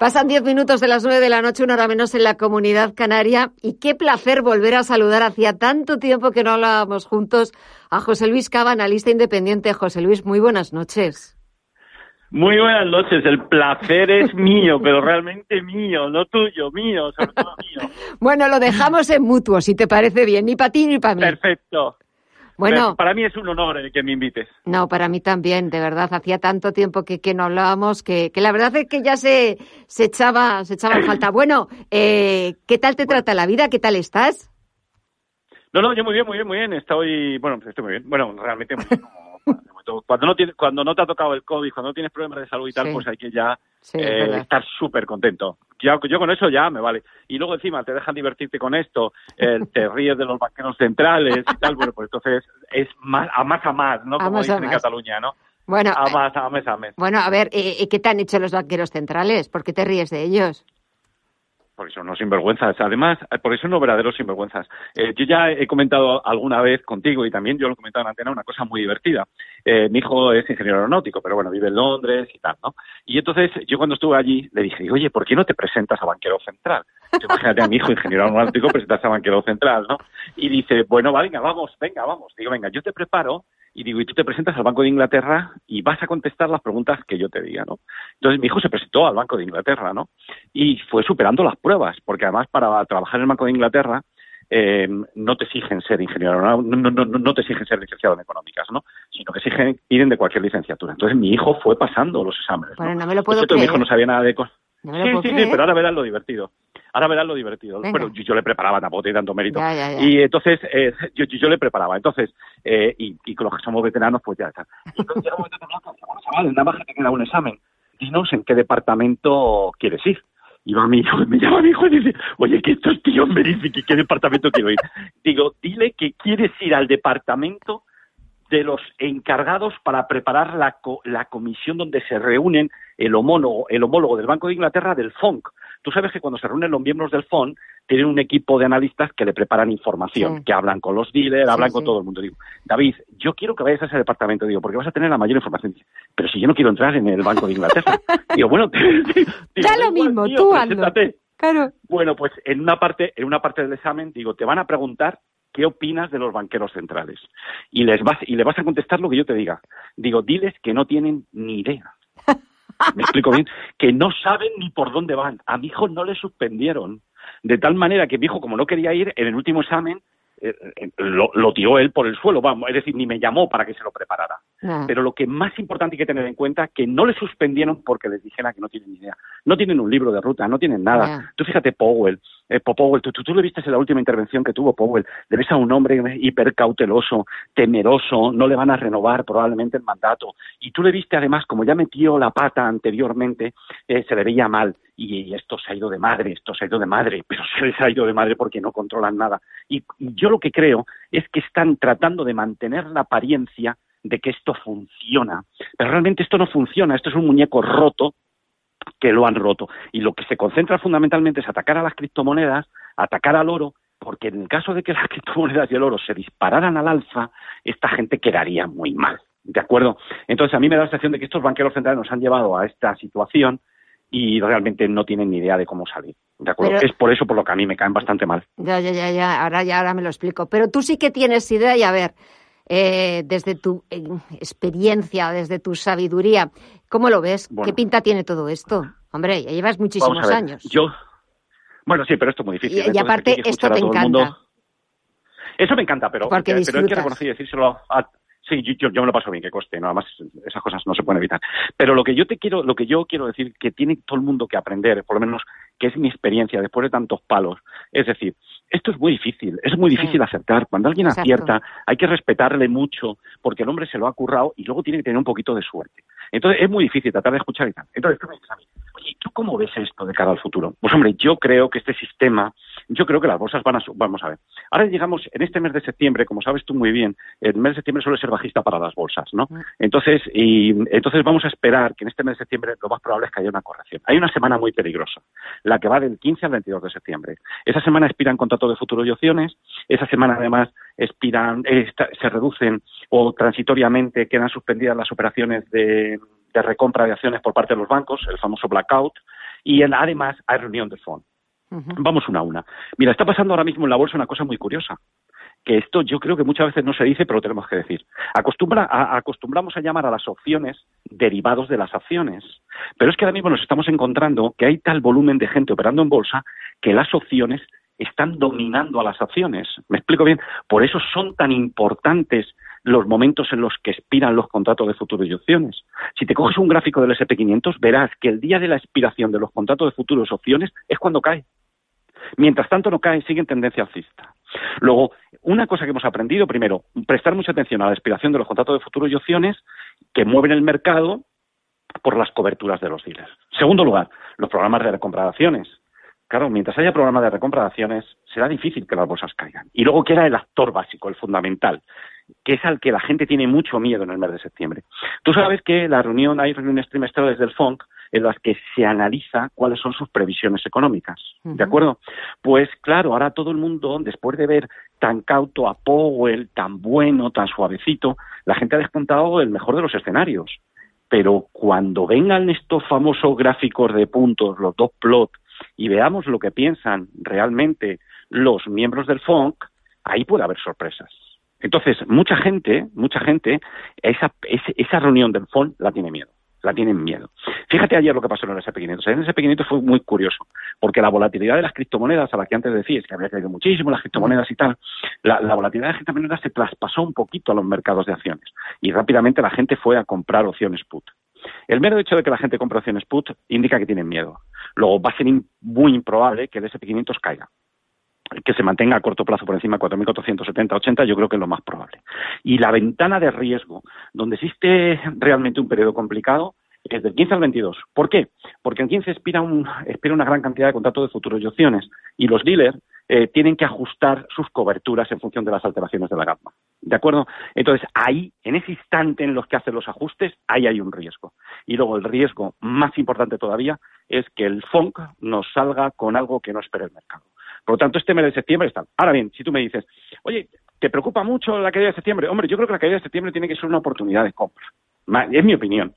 Pasan diez minutos de las nueve de la noche, una hora menos en la comunidad canaria. Y qué placer volver a saludar. Hacía tanto tiempo que no hablábamos juntos a José Luis Cava, analista independiente. José Luis, muy buenas noches. Muy buenas noches. El placer es mío, pero realmente mío, no tuyo, mío, sobre todo mío. bueno, lo dejamos en mutuo, si te parece bien, ni para ti ni para mí. Perfecto. Bueno, para mí es un honor el que me invites. No, para mí también, de verdad. Hacía tanto tiempo que, que no hablábamos que, que, la verdad es que ya se, se echaba se echaba en falta. Bueno, eh, ¿qué tal te trata la vida? ¿Qué tal estás? No, no, yo muy bien, muy bien, muy bien. Estoy, bueno, estoy muy bien. Bueno, realmente muy bien. Cuando no tienes, cuando no te ha tocado el COVID, cuando no tienes problemas de salud y tal, Sí. pues hay que ya Sí, eh, estar súper contento. Ya, yo con eso ya me vale. Y luego encima te dejan divertirte con esto, eh, te ríes de los banqueros centrales y tal, bueno, pues entonces es más a más a más, ¿no? Como más a dicen en más. Cataluña, ¿no? Bueno, A eh, más, a mes a mes. bueno, a ver, eh, ¿qué te han hecho los banqueros centrales? ¿Por qué te ríes de ellos? Porque son unos sinvergüenzas. Además, porque son unos verdaderos sinvergüenzas. Eh, yo ya he comentado alguna vez contigo y también yo lo he comentado en antena una cosa muy divertida. Eh, mi hijo es ingeniero aeronáutico, pero bueno, vive en Londres y tal, ¿no? Y entonces yo cuando estuve allí le dije, oye, ¿por qué no te presentas a banquero central? Imagínate a mi hijo ingeniero aeronáutico presentarse a banquero central, ¿no? Y dice, bueno, va, venga, vamos, venga, vamos. Digo, venga, yo te preparo y digo, y tú te presentas al Banco de Inglaterra y vas a contestar las preguntas que yo te diga, ¿no? Entonces mi hijo se presentó al Banco de Inglaterra, ¿no? Y fue superando las pruebas, porque además para trabajar en el Banco de Inglaterra eh, no te exigen ser ingeniero, no, no, no, no te exigen ser licenciado en económicas, ¿no? Sino que exigen, piden de cualquier licenciatura. Entonces mi hijo fue pasando los exámenes. Bueno, ¿no? me lo puedo cierto, mi hijo no sabía nada de cosas. No Sí, sí, sí, pero ahora verás lo divertido. Ahora verás lo divertido. Venga. Bueno, yo, yo le preparaba, tampoco tiene tanto mérito. Ya, ya, ya. Y entonces, eh, yo, yo, yo le preparaba. Entonces, eh, y, y con los que somos veteranos, pues ya está. Y entonces llega un momento que bueno, chaval, nada más que te queda un examen. Dinos en qué departamento quieres ir. Y va mi hijo, me llama mi hijo y dice, oye, que estos tíos me dicen qué departamento quiero ir. Digo, dile que quieres ir al departamento de los encargados para preparar la, co- la comisión donde se reúnen el homólogo, el homólogo del Banco de Inglaterra del FONC. Tú sabes que cuando se reúnen los miembros del FONC tienen un equipo de analistas que le preparan información, Sí. que hablan con los dealers, Sí, hablan sí. con todo el mundo. Digo, David, yo quiero que vayas a ese departamento, digo, porque vas a tener la mayor información. Pero si yo no quiero entrar en el Banco de Inglaterra. digo, bueno, digo, Da lo mismo, tío, tú hazlo. Claro. Bueno, pues en una parte, en una parte del examen, digo, te van a preguntar qué opinas de los banqueros centrales. Y les vas, y le vas a contestar lo que yo te diga. Digo, diles que no tienen ni idea. Me explico bien, que no saben ni por dónde van. A mi hijo no le suspendieron. De tal manera que mi hijo, como no quería ir, en el último examen eh, eh, lo, lo tiró él por el suelo, vamos, es decir, ni me llamó para que se lo preparara. Ah. Pero lo que más importante hay que tener en cuenta que no le suspendieron porque les dijera que no tienen ni idea. No tienen un libro de ruta, no tienen nada. Tú fíjate, Powell, eh, Po- Powell, tú, tú, tú le viste en la última intervención que tuvo Powell, le ves a un hombre hipercauteloso, temeroso, no le van a renovar probablemente el mandato. Y tú le viste además, como ya metió la pata anteriormente, eh, se le veía mal. Y, y esto se ha ido de madre, esto se ha ido de madre, pero se les ha ido de madre porque no controlan nada. Y yo lo que creo es que están tratando de mantener la apariencia de que esto funciona. Pero realmente esto no funciona, esto es un muñeco roto que lo han roto. Y lo que se concentra fundamentalmente es atacar a las criptomonedas, atacar al oro, porque en el caso de que las criptomonedas y el oro se dispararan al alza, esta gente quedaría muy mal. ¿De acuerdo? Entonces, a mí me da la sensación de que estos banqueros centrales nos han llevado a esta situación y realmente no tienen ni idea de cómo salir. ¿De acuerdo? Pero- Es por eso por lo que a mí me caen bastante mal. Ya, ya, ya, ya. Ahora, ya, ahora me lo explico. Pero tú sí que tienes idea y a ver, eh, desde tu eh, experiencia, desde tu sabiduría, ¿cómo lo ves? Bueno. ¿Qué pinta tiene todo esto? Hombre, ya llevas muchísimos años. Yo, bueno, sí, pero esto es muy difícil. Y- aparte, esto te encanta. Eso me encanta, pero, Porque pero hay que reconocer y decírselo a, Sí, yo, yo, me lo paso bien, que coste, nada más esas cosas no se pueden evitar. Pero lo que yo te quiero, lo que yo quiero decir que tiene todo el mundo que aprender, por lo menos que es mi experiencia después de tantos palos, es decir, esto es muy difícil, es muy Sí. difícil acertar. Cuando alguien Exacto. acierta, hay que respetarle mucho, porque el hombre se lo ha currado y luego tiene que tener un poquito de suerte. Entonces es muy difícil tratar de escuchar y tal. Entonces tú me dices a mí, oye, ¿tú cómo ves esto de cara al futuro? Pues hombre, yo creo que este sistema, yo creo que las bolsas van a... Vamos a ver. Ahora llegamos en este mes de septiembre, como sabes tú muy bien, el mes de septiembre suele ser bajista para las bolsas, ¿no? Mm. Entonces, y, entonces vamos a esperar que en este mes de septiembre lo más probable es que haya una corrección. Hay una semana muy peligrosa, la que va del 15 al 22 de septiembre. Esa semana expiran contratos de futuro y opciones, esa semana además expiran, eh, se reducen o transitoriamente quedan suspendidas las operaciones de, recompra de acciones por parte de los bancos, el famoso blackout, y además hay reunión de fondo. Vamos una a una. Mira, está pasando ahora mismo en la bolsa una cosa muy curiosa que esto yo creo que muchas veces no se dice, pero lo tenemos que decir. Acostumbra, acostumbramos a llamar a las opciones derivados de las acciones. Pero es que ahora mismo nos estamos encontrando que hay tal volumen de gente operando en bolsa que las opciones están dominando a las acciones. ¿Me explico bien? Por eso son tan importantes los momentos en los que expiran los contratos de futuros y opciones. Si te coges un gráfico del SP500, verás que el día de la expiración de los contratos de futuros y opciones es cuando cae. Mientras tanto no cae, sigue en tendencia alcista. Luego, una cosa que hemos aprendido, primero, prestar mucha atención a la expiración de los contratos de futuros y opciones que mueven el mercado por las coberturas de los dealers. Segundo lugar, los programas de recompra de acciones. Claro, mientras haya programas de recompra de acciones, será difícil que las bolsas caigan. Y luego queda el actor básico, el fundamental, que es al que la gente tiene mucho miedo en el mes de septiembre. Tú sabes que la reunión, hay reuniones trimestrales del FONC en las que se analiza cuáles son sus previsiones económicas. ¿De acuerdo? Pues claro, ahora todo el mundo, después de ver tan cauto a Powell, tan bueno, tan suavecito, la gente ha descontado el mejor de los escenarios. Pero cuando vengan estos famosos gráficos de puntos, los dos plots, y veamos lo que piensan realmente los miembros del FONC, ahí puede haber sorpresas. Entonces, mucha gente, mucha gente, esa, esa reunión del FONC la tiene miedo la tienen miedo. Fíjate ayer lo que pasó en el SP500. En el SP500 fue muy curioso, porque la volatilidad de las criptomonedas, a la que antes decías que había caído muchísimo las criptomonedas y tal, la, volatilidad de las criptomonedas se traspasó un poquito a los mercados de acciones y rápidamente la gente fue a comprar opciones put. El mero hecho de que la gente compre opciones put indica que tienen miedo. Luego va a ser muy improbable que el SP500 caiga que se mantenga a corto plazo por encima de 4.470-80, yo creo que es lo más probable. Y la ventana de riesgo, donde existe realmente un periodo complicado, es del 15 al 22. ¿Por qué? Porque el 15 expira, un, expira una gran cantidad de contratos de futuros y opciones y los dealers eh, tienen que ajustar sus coberturas en función de las alteraciones de la gama. ¿De acuerdo? Entonces, ahí, en ese instante en los que hacen los ajustes, ahí hay un riesgo. Y luego el riesgo más importante todavía es que el FONC nos salga con algo que no espera el mercado. Por lo tanto, este mes de septiembre está. Ahora bien, si tú me dices, oye, ¿te preocupa mucho la caída de septiembre? Hombre, yo creo que la caída de septiembre tiene que ser una oportunidad de compra. Es mi opinión.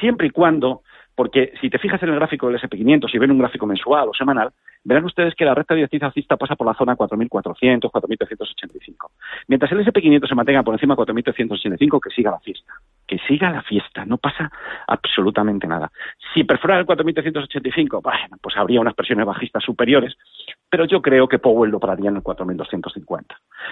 Siempre y cuando, porque si te fijas en el gráfico del SP500, si ven un gráfico mensual o semanal, verán ustedes que la recta directriz alcista pasa por la zona 4.400, 4.385. Mientras el SP500 se mantenga por encima de 4.385, que siga la fiesta. Que siga la fiesta, no pasa absolutamente nada. Si perfora el 4.385, bueno, pues habría unas presiones bajistas superiores, pero yo creo que Powell lo pararía en el 4.250.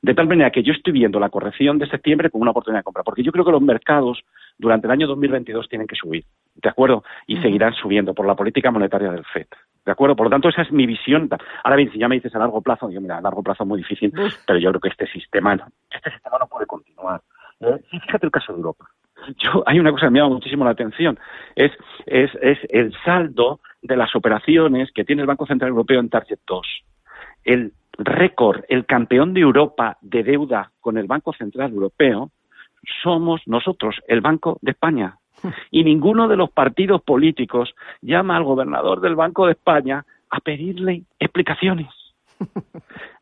De tal manera que yo estoy viendo la corrección de septiembre como una oportunidad de compra, porque yo creo que los mercados durante el año 2022 tienen que subir, ¿de acuerdo? Y seguirán subiendo por la política monetaria del FED. ¿De acuerdo? Por lo tanto, esa es mi visión. Ahora bien, si ya me dices a largo plazo, yo, mira, a largo plazo es muy difícil, pero yo creo que este sistema, este sistema no puede continuar. ¿Eh? fíjate el caso de Europa. Yo, hay una cosa que me llama muchísimo la atención, es, es, es el saldo de las operaciones que tiene el Banco Central Europeo en Target 2. El récord, el campeón de Europa de deuda con el Banco Central Europeo, somos nosotros, el Banco de España. Y ninguno de los partidos políticos llama al gobernador del Banco de España a pedirle explicaciones.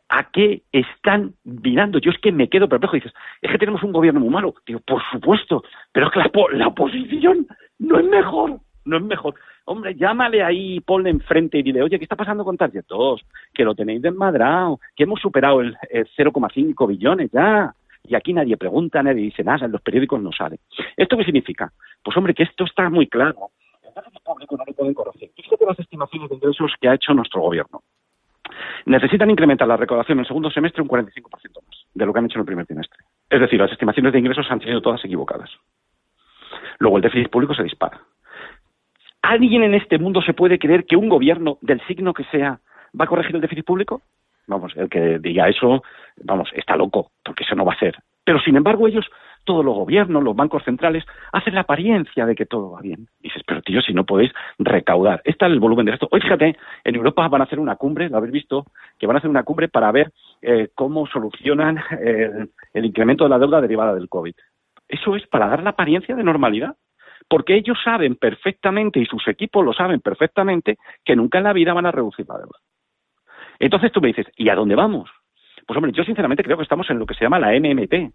¿A qué están mirando? Yo es que me quedo perplejo. Dices, es que tenemos un gobierno muy malo. Digo, por supuesto, pero es que la, oposición no es mejor, no es mejor. Hombre, llámale ahí, ponle enfrente y dile, oye, ¿qué está pasando con Target 2? Que lo tenéis desmadrado, que hemos superado el, el 0,5 billones ya y aquí nadie pregunta, nadie dice nada, en los periódicos no sale. ¿Esto qué significa? Pues hombre, que esto está muy claro. El déficit público no lo pueden corregir. Fíjate las estimaciones de ingresos que ha hecho nuestro gobierno. Necesitan incrementar la recaudación en el segundo semestre un 45% más de lo que han hecho en el primer trimestre. Es decir, las estimaciones de ingresos han sido todas equivocadas. Luego el déficit público se dispara. ¿Alguien en este mundo se puede creer que un gobierno del signo que sea va a corregir el déficit público? Vamos, el que diga eso, vamos, está loco, porque eso no va a ser. Pero sin embargo ellos todos los gobiernos, los bancos centrales, hacen la apariencia de que todo va bien. dices, pero tío, si no podéis recaudar. Este es el volumen de esto. Hoy fíjate, en Europa van a hacer una cumbre, lo habéis visto, que van a hacer una cumbre para ver eh, cómo solucionan el incremento de la deuda derivada del COVID. Eso es para dar la apariencia de normalidad porque ellos saben perfectamente y sus equipos lo saben perfectamente que nunca en la vida van a reducir la deuda. Entonces tú me dices, ¿y a dónde vamos? Pues hombre, yo sinceramente creo que estamos en lo que se llama la NMT,